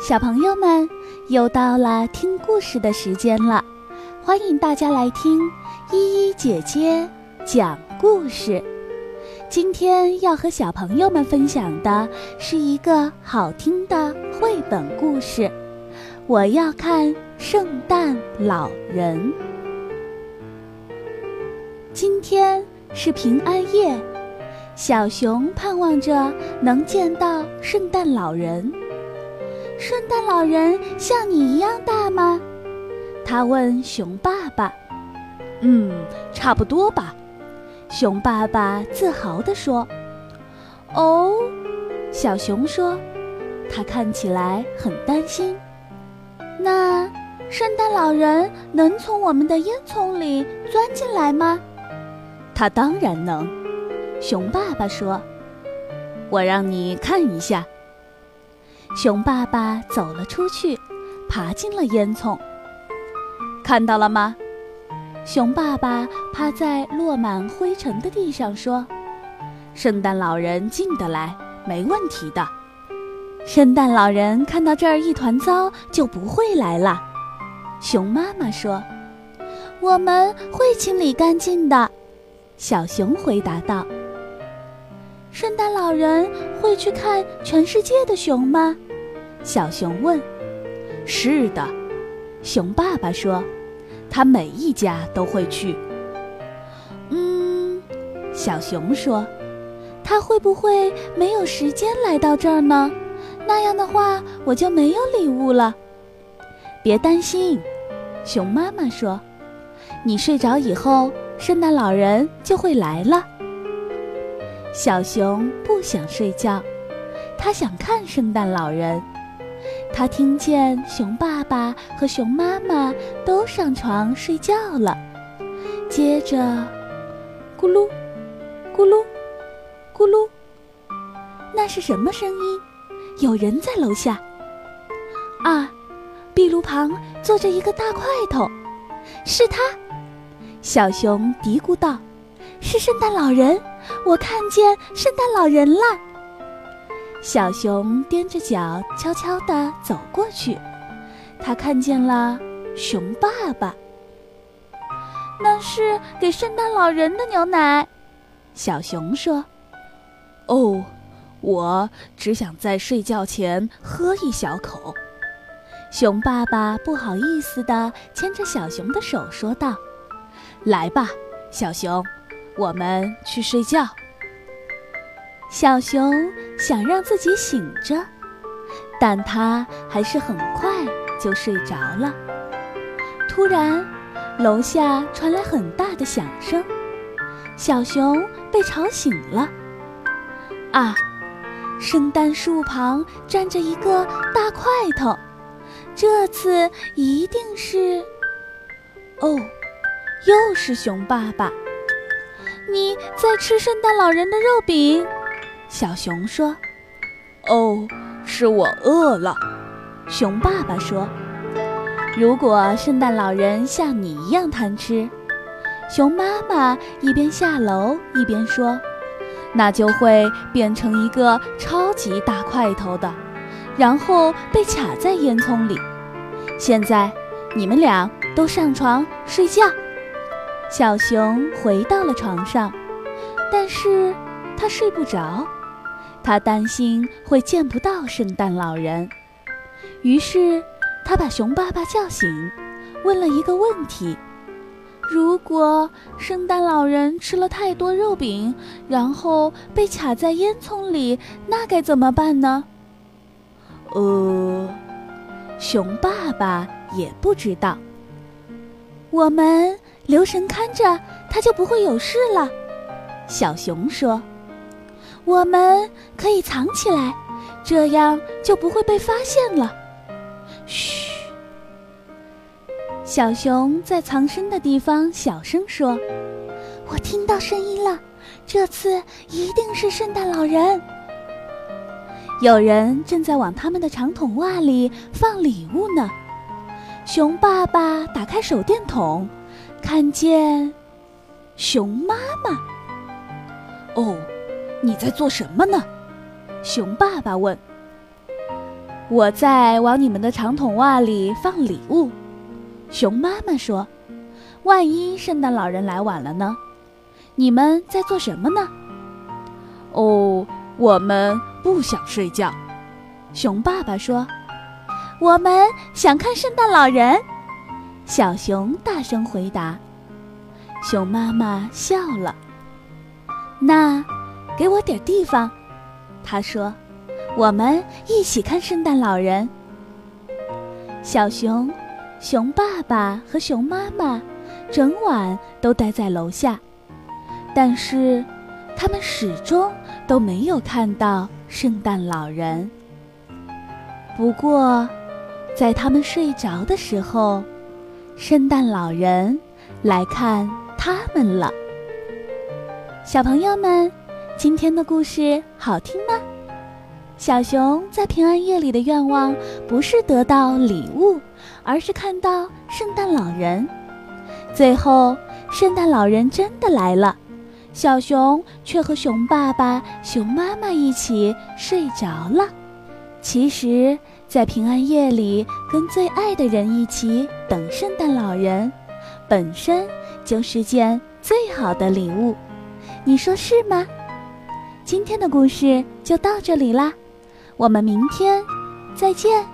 小朋友们，又到了听故事的时间了，欢迎大家来听依依姐姐讲故事。今天要和小朋友们分享的是一个好听的绘本故事。我要看圣诞老人。今天是平安夜，小熊盼望着能见到圣诞老人。圣诞老人像你一样大吗？他问熊爸爸。嗯，差不多吧。熊爸爸自豪地说。哦，小熊说，他看起来很担心。那圣诞老人能从我们的烟囱里钻进来吗？他当然能。熊爸爸说。我让你看一下。熊爸爸走了出去，爬进了烟囱。看到了吗？熊爸爸趴在落满灰尘的地上说：“圣诞老人进得来，没问题的。圣诞老人看到这儿一团糟，就不会来了。”熊妈妈说：“我们会清理干净的。”小熊回答道。圣诞老人会去看全世界的熊吗？小熊问。是的，熊爸爸说，他每一家都会去。嗯，小熊说，他会不会没有时间来到这儿呢？那样的话，我就没有礼物了。别担心，熊妈妈说，你睡着以后，圣诞老人就会来了。小熊不想睡觉，他想看圣诞老人。他听见熊爸爸和熊妈妈都上床睡觉了。接着，咕噜，咕噜，咕噜，那是什么声音？有人在楼下。啊，壁炉旁坐着一个大块头，是他。小熊嘀咕道：“是圣诞老人。”我看见圣诞老人了。小熊踮着脚，悄悄地走过去。他看见了熊爸爸。那是给圣诞老人的牛奶。小熊说：“哦，我只想在睡觉前喝一小口。”熊爸爸不好意思地牵着小熊的手说道：“来吧，小熊。”我们去睡觉。小熊想让自己醒着，但它还是很快就睡着了。突然，楼下传来很大的响声，小熊被吵醒了。啊，圣诞树旁站着一个大块头，这次一定是……哦，又是熊爸爸。你在吃圣诞老人的肉饼，小熊说：“哦，是我饿了。”熊爸爸说：“如果圣诞老人像你一样贪吃，熊妈妈一边下楼一边说，那就会变成一个超级大块头的，然后被卡在烟囱里。现在，你们俩都上床睡觉。”小熊回到了床上，但是他睡不着，他担心会见不到圣诞老人。于是，他把熊爸爸叫醒，问了一个问题：如果圣诞老人吃了太多肉饼，然后被卡在烟囱里，那该怎么办呢？呃，熊爸爸也不知道。我们。留神看着，它就不会有事了。小熊说：“我们可以藏起来，这样就不会被发现了。”嘘。小熊在藏身的地方小声说：“我听到声音了，这次一定是圣诞老人。有人正在往他们的长筒袜里放礼物呢。”熊爸爸打开手电筒。看见熊妈妈。哦，你在做什么呢？熊爸爸问。我在往你们的长筒袜里放礼物。熊妈妈说：“万一圣诞老人来晚了呢？你们在做什么呢？”哦，我们不想睡觉。熊爸爸说：“我们想看圣诞老人。”小熊大声回答。熊妈妈笑了。那，给我点地方，他说：“我们一起看圣诞老人。”小熊、熊爸爸和熊妈妈整晚都待在楼下，但是他们始终都没有看到圣诞老人。不过，在他们睡着的时候，圣诞老人来看他们了。小朋友们，今天的故事好听吗？小熊在平安夜里的愿望不是得到礼物，而是看到圣诞老人。最后，圣诞老人真的来了，小熊却和熊爸爸、熊妈妈一起睡着了。其实，在平安夜里跟最爱的人一起等圣诞老人，本身就是件最好的礼物。你说是吗？今天的故事就到这里啦，我们明天再见。